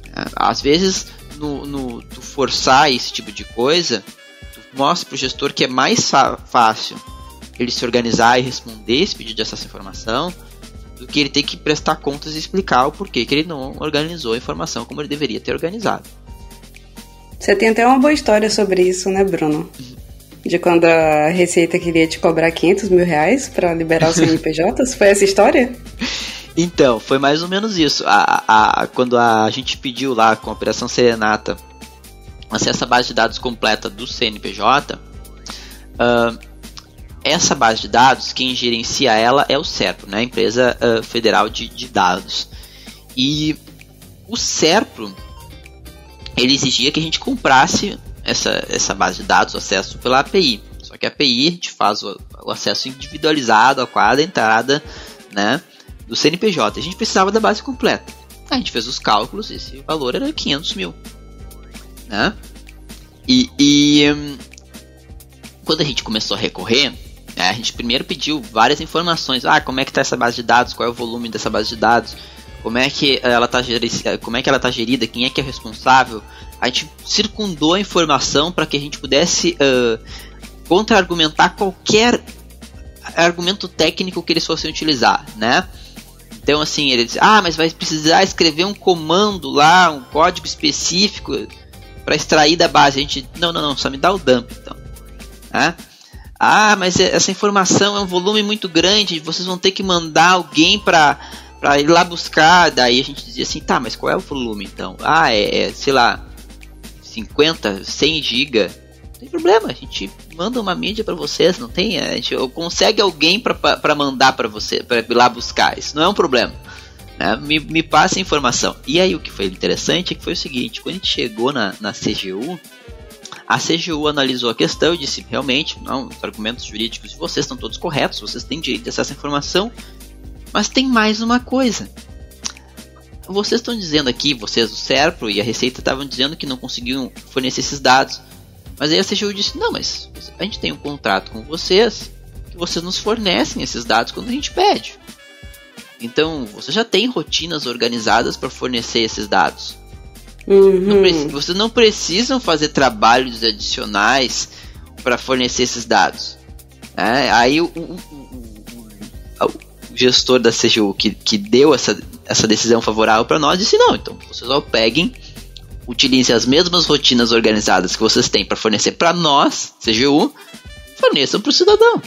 É, às vezes, no, no, tu forçar esse tipo de coisa, tu mostra para o gestor que é mais fácil ele se organizar e responder esse pedido de acesso à informação do que ele ter que prestar contas e explicar o porquê que ele não organizou a informação como ele deveria ter organizado. Você tem até uma boa história sobre isso, né, Bruno? De quando a Receita queria te cobrar 500 mil reais para liberar os CNPJs? Foi essa história? Então, foi mais ou menos isso. A, a, quando a gente pediu lá com a Operação Serenata acesso à base de dados completa do CNPJ, uh, essa base de dados, quem gerencia ela é o SERPRO, né, a Empresa uh, Federal de, de Dados. E o SERPRO, ele exigia que a gente comprasse essa, essa base de dados, o acesso pela API. Só que a API a gente faz o, o acesso individualizado a cada entrada né, do CNPJ. A gente precisava da base completa. A gente fez os cálculos, esse valor era 500 mil. Né? E, e hum, quando a gente começou a recorrer, né, a gente primeiro pediu várias informações. Ah, como é que está essa base de dados? Qual é o volume dessa base de dados? Como é que ela está como é que ela está gerida? Quem é que é responsável? a gente circundou a informação para que a gente pudesse uh, contra-argumentar qualquer argumento técnico que eles fossem utilizar, né? Então, assim, ele disse, ah, mas vai precisar escrever um comando lá, um código específico para extrair da base. A gente, não, não, não, só me dá o dump, então. Né? Ah, mas essa informação é um volume muito grande, vocês vão ter que mandar alguém para para ir lá buscar. Daí a gente dizia assim, tá, mas qual é o volume então? Ah, é, é sei lá, 50, 100 GB, não tem problema, a gente manda uma mídia para vocês, não tem? A gente consegue alguém para mandar para você, para ir lá buscar, isso não é um problema. Né? Me, me passa a informação. E aí o que foi interessante é que foi o seguinte, quando a gente chegou na, na CGU, a CGU analisou a questão e disse, realmente, não, os argumentos jurídicos de vocês estão todos corretos, vocês têm direito acesso à informação, mas tem mais uma coisa vocês estão dizendo aqui, vocês do SERPRO e a Receita estavam dizendo que não conseguiam fornecer esses dados. Mas aí a CGU disse: não, mas a gente tem um contrato com vocês que vocês nos fornecem esses dados quando a gente pede. Então, você já tem rotinas organizadas para fornecer esses dados. Uhum. Não vocês não precisam fazer trabalhos adicionais para fornecer esses dados. É, aí o, o, gestor da CGU que, que deu essa essa decisão favorável para nós, disse não, então vocês só peguem, utilizem as mesmas rotinas organizadas que vocês têm para fornecer para nós, CGU, forneçam para o cidadão.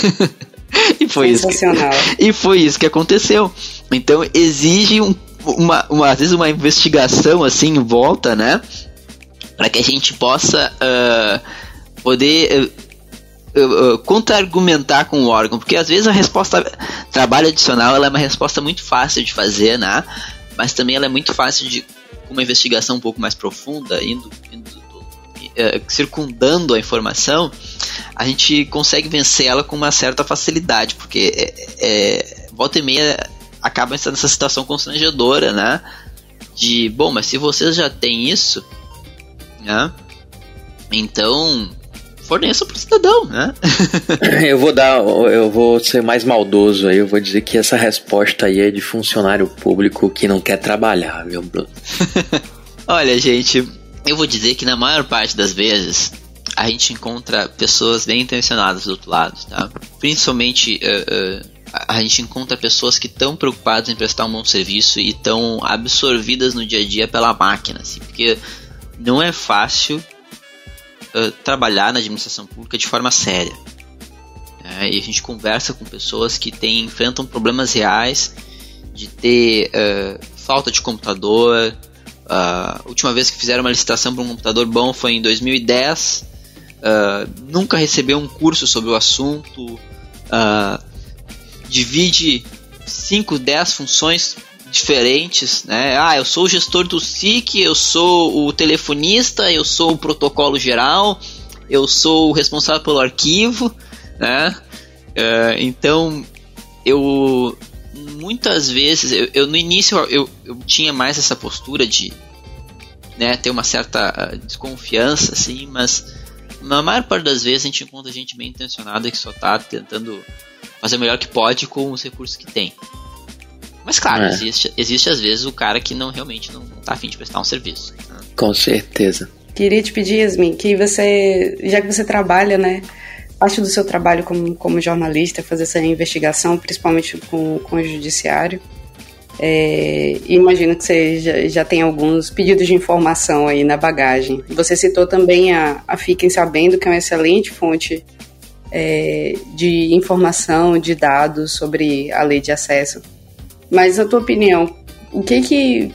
e foi isso que, e foi isso que aconteceu. Então exige um, uma, uma, às vezes uma investigação assim em volta, né, para que a gente possa uh, poder uh, uh, contra-argumentar com o órgão, porque às vezes a resposta trabalho adicional ela é uma resposta muito fácil de fazer, né? Mas também ela é muito fácil de uma investigação um pouco mais profunda, indo, indo uh, circundando a informação, a gente consegue vencer ela com uma certa facilidade, porque é, é, volta e meia acaba nessa situação constrangedora, né? De, bom, mas se vocês já têm isso, né? Então, forneça para o cidadão, né? eu vou dar, eu vou ser mais maldoso aí, eu vou dizer que essa resposta aí é de funcionário público que não quer trabalhar, viu, Bruno? Olha, gente, eu vou dizer que na maior parte das vezes a gente encontra pessoas bem intencionadas do outro lado, tá? Principalmente uh, uh, a gente encontra pessoas que estão preocupadas em prestar um bom serviço e estão absorvidas no dia a dia pela máquina, assim, porque não é fácil uh, trabalhar na administração pública de forma séria. Né? E a gente conversa com pessoas que têm, enfrentam problemas reais de ter uh, falta de computador. A uh, última vez que fizeram uma licitação para um computador bom foi em 2010. nunca recebeu um curso sobre o assunto. divide 5, 10 funções diferentes, né? Ah, eu sou o gestor do SIC, eu sou o telefonista, eu sou o protocolo geral, eu sou o responsável pelo arquivo, né? Uh, então, eu muitas vezes, eu, eu no início eu, eu, tinha mais essa postura de né, ter uma certa ah, desconfiança, assim, mas na maior parte das vezes a gente encontra gente bem intencionada que só está tentando fazer o melhor que pode com os recursos que tem. Mas claro, é. existe, existe às vezes o cara que não realmente não, está afim de prestar um serviço. Com certeza. Queria te pedir, Yasmin, que você, já que você trabalha, né, parte do seu trabalho como, como jornalista, fazer essa investigação, principalmente com, com o judiciário, é, imagino que você já, já tem alguns pedidos de informação aí na bagagem. Você citou também a, a Fiquem Sabendo, que é uma excelente fonte é, de informação, de dados sobre a lei de acesso. Mas, na tua opinião, o que que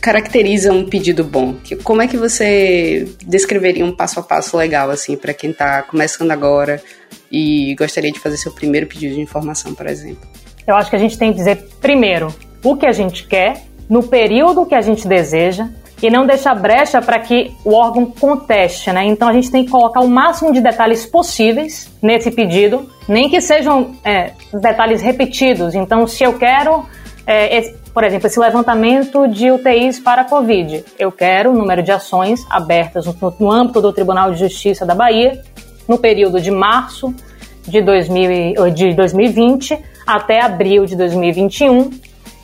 caracteriza um pedido bom? Como é que você descreveria um passo a passo legal, assim, para quem está começando agora e gostaria de fazer seu primeiro pedido de informação, por exemplo? Eu acho que a gente tem que dizer, primeiro, o que a gente quer, no período que a gente deseja, e não deixar brecha para que o órgão conteste, né? Então a gente tem que colocar o máximo de detalhes possíveis nesse pedido, nem que sejam é, detalhes repetidos. Então, se eu quero é, esse, por exemplo, esse levantamento de UTIs para a Covid. Eu quero o número de ações abertas no, no âmbito do Tribunal de Justiça da Bahia no período de março de, 2000, de 2020 até abril de 2021,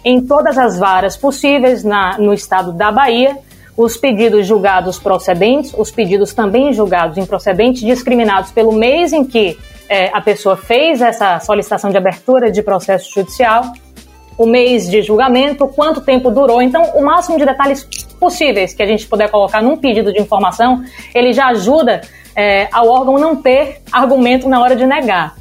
em todas as varas possíveis na, no estado da Bahia, os pedidos julgados procedentes, os pedidos também julgados improcedentes, discriminados pelo mês em que é, a pessoa fez essa solicitação de abertura de processo judicial o mês de julgamento, quanto tempo durou. Então, o máximo de detalhes possíveis que a gente puder colocar num pedido de informação, ele já ajuda é, ao órgão não ter argumento na hora de negar.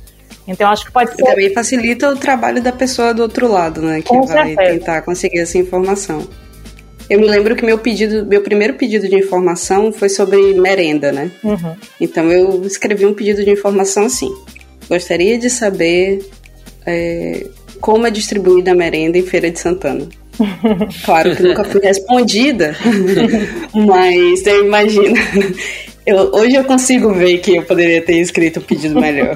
Então, acho que pode ser. E também facilita o trabalho da pessoa do outro lado, né? Que Com vai certeza. tentar conseguir essa informação. Eu me lembro que meu pedido, meu primeiro pedido de informação foi sobre merenda, né? Uhum. Então eu escrevi um pedido de informação assim. Gostaria de saber é, como é distribuída a merenda em Feira de Santana. Claro que nunca fui respondida, mas eu imagino. Eu, hoje eu consigo ver que eu poderia ter escrito um pedido melhor.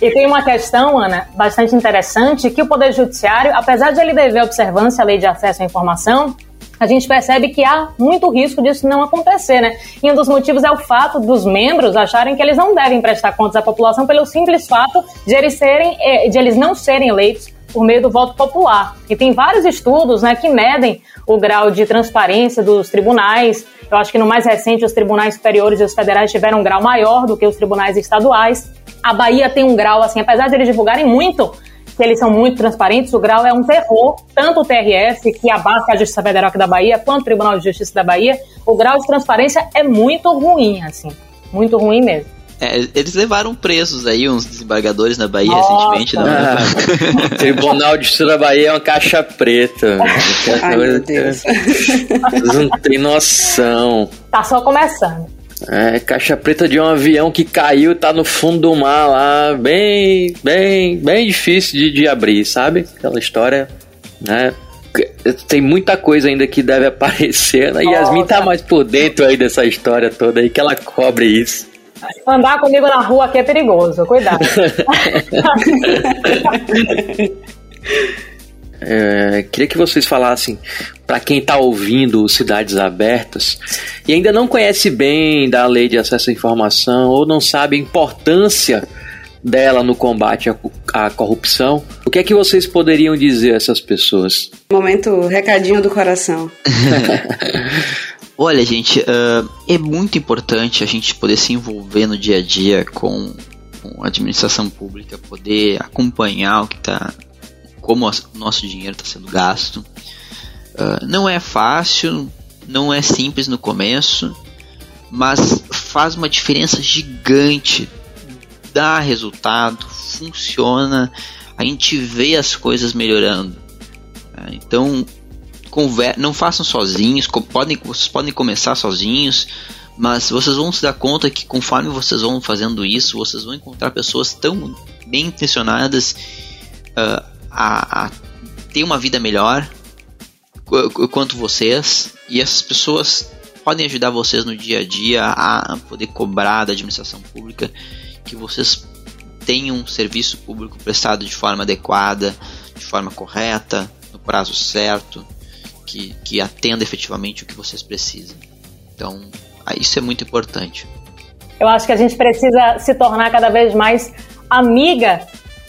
E tem uma questão, Ana, bastante interessante, que o Poder Judiciário, apesar de ele dever observância à lei de acesso à informação, a gente percebe que há muito risco disso não acontecer, né? E um dos motivos é o fato dos membros acharem que eles não devem prestar contas à população pelo simples fato de eles, serem, eh, de eles não serem eleitos por meio do voto popular. E tem vários estudos né, que medem o grau de transparência dos tribunais. Eu acho que no mais recente os tribunais superiores e os federais tiveram um grau maior do que os tribunais estaduais. A Bahia tem um grau, assim, apesar de eles divulgarem muito que eles são muito transparentes, o grau é um terror, tanto o TRF, que abarca a Justiça Federal aqui da Bahia, quanto o Tribunal de Justiça da Bahia, o grau de transparência é muito ruim, assim, muito ruim mesmo. É, eles levaram presos aí uns desembargadores na Bahia Nossa. recentemente. Não, ah, Tribunal de Justiça da Bahia é uma caixa preta. Ai, meu Deus. não tem noção. Tá só começando. É, caixa preta de um avião que caiu tá no fundo do mar lá, bem, bem, bem difícil de, de abrir, sabe? Aquela história, né? Tem muita coisa ainda que deve aparecer, né? E Yasmin tá mais por dentro aí dessa história toda aí, que ela cobre isso. Andar comigo na rua aqui é perigoso, cuidado. É, queria que vocês falassem para quem está ouvindo Cidades Abertas e ainda não conhece bem da lei de acesso à informação ou não sabe a importância dela no combate à, corrupção, o que é que vocês poderiam dizer a essas pessoas? Momento recadinho do coração. Olha, gente, uh, é muito importante a gente poder se envolver no dia a dia com, com a administração pública, poder acompanhar o que está, como o nosso dinheiro está sendo gasto. Uh, não é fácil, não é simples no começo, mas faz uma diferença gigante, dá resultado, funciona, a gente vê as coisas melhorando. Né? Então, não façam sozinhos, podem, vocês podem começar sozinhos, mas vocês vão se dar conta que conforme vocês vão fazendo isso, vocês vão encontrar pessoas tão bem intencionadas uh, a, a, ter uma vida melhor quanto vocês, e essas pessoas podem ajudar vocês no dia a dia a poder cobrar da administração pública que vocês tenham um serviço público prestado de forma adequada, de forma correta, no prazo certo, que, que atenda efetivamente o que vocês precisam. Então, isso é muito importante. Eu acho que a gente precisa se tornar cada vez mais amiga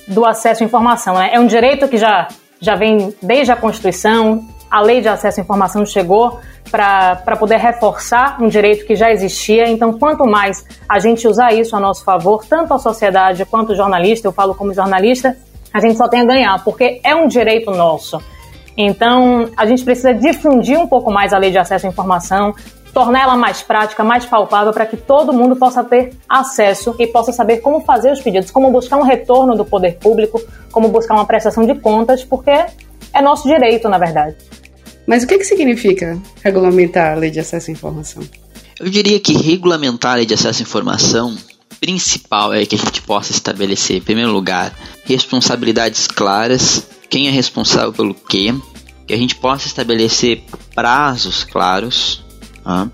do acesso à informação. Né? É um direito que já, já vem desde a Constituição, a lei de acesso à informação chegou para poder reforçar um direito que já existia. Então, quanto mais a gente usar isso a nosso favor, tanto a sociedade quanto o jornalista, eu falo como jornalista, a gente só tem a ganhar, porque é um direito nosso. Então, a gente precisa difundir um pouco mais a lei de acesso à informação, tornar ela mais prática, mais palpável, para que todo mundo possa ter acesso e possa saber como fazer os pedidos, como buscar um retorno do poder público, como buscar uma prestação de contas, porque é nosso direito, na verdade. Mas o que, que significa regulamentar a lei de acesso à informação? Eu diria que regulamentar a lei de acesso à informação principal é que a gente possa estabelecer, em primeiro lugar, responsabilidades claras quem é responsável pelo quê, que a gente possa estabelecer prazos claros tá?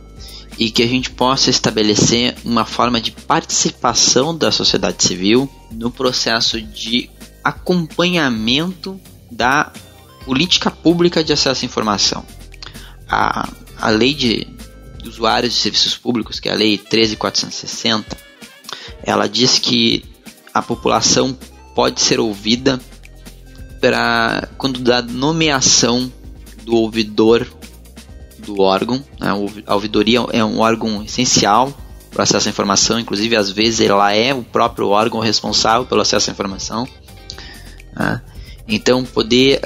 e que a gente possa estabelecer uma forma de participação da sociedade civil no processo de acompanhamento da política pública de acesso à informação. A, a lei de, usuários de serviços públicos, que é a lei 13460, ela diz que a população pode ser ouvida para quando dá nomeação do ouvidor do órgão. Né? A ouvidoria é um órgão essencial para acesso à informação, inclusive às vezes ela é o próprio órgão responsável pelo acesso à informação. Né? Então, poder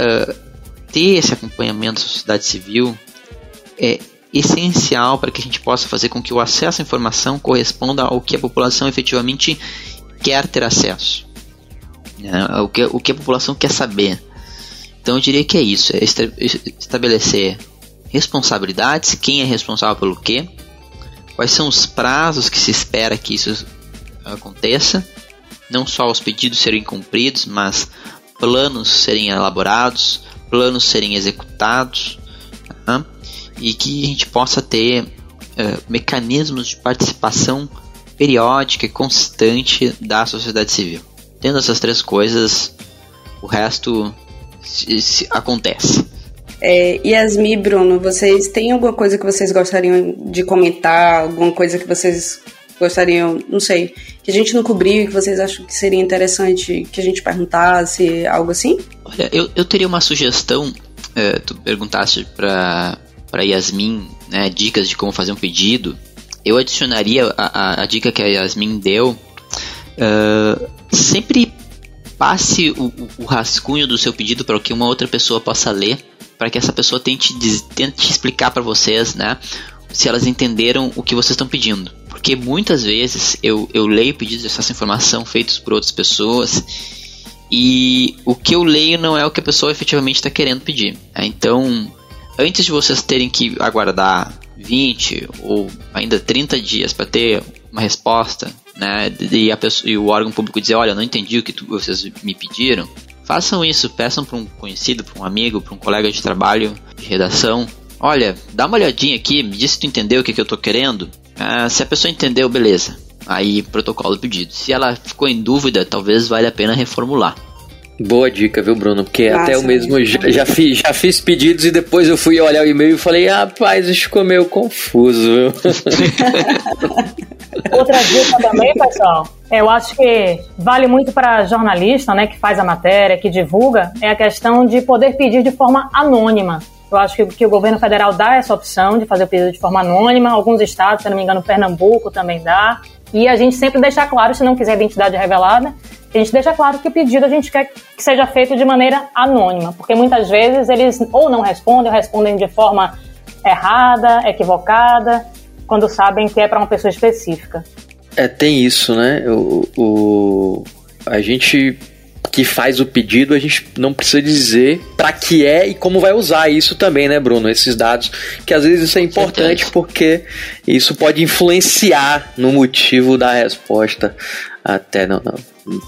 ter esse acompanhamento da sociedade civil é essencial para que a gente possa fazer com que o acesso à informação corresponda ao que a população efetivamente quer ter acesso. Né? O, que, o que a população quer saber. Então eu diria que é isso, é estabelecer responsabilidades, quem é responsável pelo quê, quais são os prazos que se espera que isso aconteça, não só os pedidos serem cumpridos, mas planos serem elaborados, planos serem executados, tá? e que a gente possa ter uh, mecanismos de participação periódica e constante da sociedade civil. Tendo essas três coisas, o resto se, se acontece. É, Yasmi e Bruno, vocês têm alguma coisa que vocês gostariam de comentar? Alguma coisa que vocês gostariam, não sei, que a gente não cobriu e que vocês acham que seria interessante que a gente perguntasse, algo assim? Olha, eu, eu teria uma sugestão. É, tu perguntaste para para Yasmin né, dicas de como fazer um pedido. Eu adicionaria a, a, a dica que a Yasmin deu. Uh, sempre passe o, o, rascunho do seu pedido para que uma outra pessoa possa ler, para que essa pessoa tente, tente explicar para vocês, né, se elas entenderam o que vocês estão pedindo. Porque muitas vezes eu, eu leio pedidos de acesso à informação feitos por outras pessoas e o que eu leio não é o que a pessoa efetivamente está querendo pedir. Né? Então, antes de vocês terem que aguardar 20 ou ainda 30 dias para ter uma resposta, né, e, pessoa, e, o órgão público dizer, olha, eu não entendi o que tu, vocês me pediram, façam isso, peçam para um conhecido, para um amigo, para um colega de trabalho, de redação, olha, dá uma olhadinha aqui, me diz se tu entendeu o que, que eu estou querendo. Ah, se a pessoa entendeu, beleza. Aí, protocolo pedido. Se ela ficou em dúvida, talvez valha a pena reformular. Boa dica, viu, Bruno? Porque Nossa, até eu mesmo já, já, fiz, já fiz pedidos e depois eu fui olhar o e-mail e falei, rapaz, isso ficou meio confuso, viu? Outra dica também, pessoal, eu acho que vale muito para jornalista, né, que faz a matéria, que divulga, é a questão de poder pedir de forma anônima. Eu acho que, que o governo federal dá essa opção de fazer o pedido de forma anônima. Alguns estados, se não me engano, Pernambuco também dá. E a gente sempre deixa claro, se não quiser identidade revelada, a gente deixa claro que o pedido a gente quer que seja feito de maneira anônima, porque muitas vezes eles ou não respondem, ou respondem de forma errada, equivocada, quando sabem que é para uma pessoa específica. É, tem isso, né? O, o, a gente que faz o pedido, a gente não precisa dizer para que é e como vai usar isso também, né, Bruno? Esses dados, que às vezes isso é importante porque isso pode influenciar no motivo da resposta, até não, não,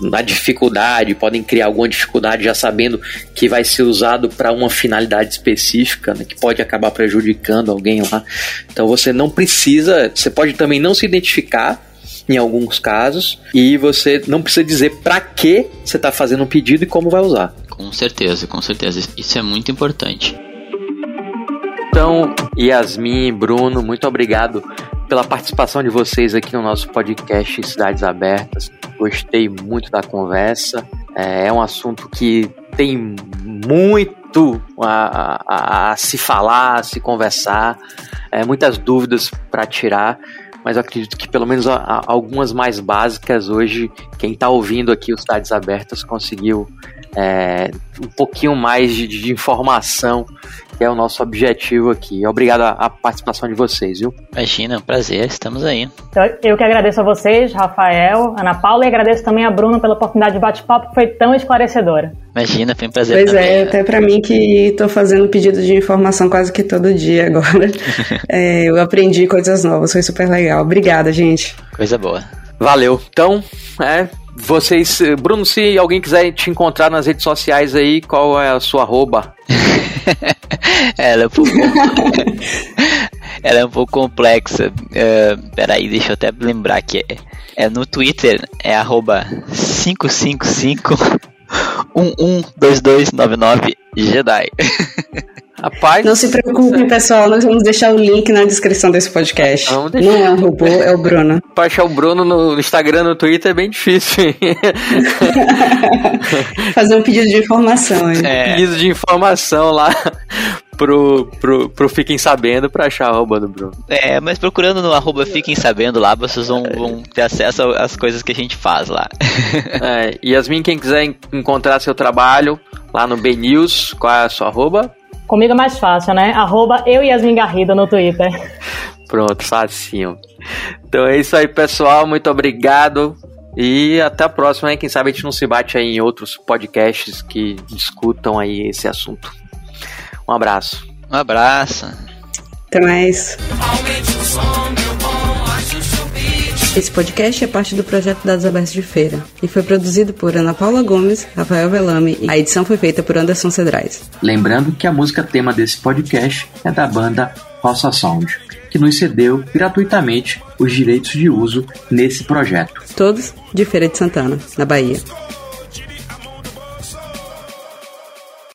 na dificuldade, podem criar alguma dificuldade já sabendo que vai ser usado para uma finalidade específica, né, que pode acabar prejudicando alguém lá. Então você não precisa, você pode também não se identificar em alguns casos, e você não precisa dizer para que você está fazendo um pedido e como vai usar. Com certeza, com certeza. Isso é muito importante. Então, Yasmin, Bruno, muito obrigado pela participação de vocês aqui no nosso podcast Cidades Abertas. Gostei muito da conversa. É, é um assunto que tem muito a, a, a se falar, a se conversar, é, muitas dúvidas para tirar mas eu acredito que pelo menos algumas mais básicas hoje, quem está ouvindo aqui os Cidades Abertas conseguiu é, um pouquinho mais de, de, informação, que é o nosso objetivo aqui. Obrigado à participação de vocês, viu? Imagina, um prazer, estamos aí. Então, eu que agradeço a vocês, Rafael, Ana Paula, e agradeço também a Bruna pela oportunidade de bate-papo, que foi tão esclarecedora. Imagina, foi um prazer pois também. é, até para mim que estou fazendo pedido de informação quase que todo dia agora. é, eu aprendi coisas novas, foi super legal. Obrigada, gente. Coisa boa. Valeu. Então, é, vocês, Bruno, se alguém quiser te encontrar nas redes sociais aí, qual é a sua arroba? Ela é um pouco, Ela é um pouco complexa. Uh, peraí, deixa eu até lembrar que é, é no Twitter, é arroba 555 112299 Jedi. Rapaz. Não se preocupe, pessoal. Nós vamos deixar o link na descrição desse podcast. Não é um robô, é o Bruno. Pra achar o Bruno no Instagram, no Twitter é bem difícil. Fazer um pedido de informação. Hein? É. Pedido de informação lá pro, pro, pro Fiquem Sabendo pra achar a arroba do Bruno. É, mas procurando no arroba Fiquem Sabendo lá, vocês vão, vão ter acesso às coisas que a gente faz lá. É, Yasmin, quem quiser encontrar seu trabalho lá no B News, qual é a sua arroba? Comigo é mais fácil, né? Arroba eu Yasmin Garrido no Twitter. Pronto, facinho. Então é isso aí, pessoal. Muito obrigado. E até a próxima, hein? Quem sabe a gente não se bate aí em outros podcasts que discutam aí esse assunto. Um abraço. Um abraço. Até mais. Esse podcast é parte do projeto Dados Abertos de Feira e foi produzido por Ana Paula Gomes, Rafael Velame e a edição foi feita por Anderson Cedrais. Lembrando que a música tema desse podcast é da banda Roça Sound, que nos cedeu gratuitamente os direitos de uso nesse projeto. Todos de Feira de Santana, na Bahia.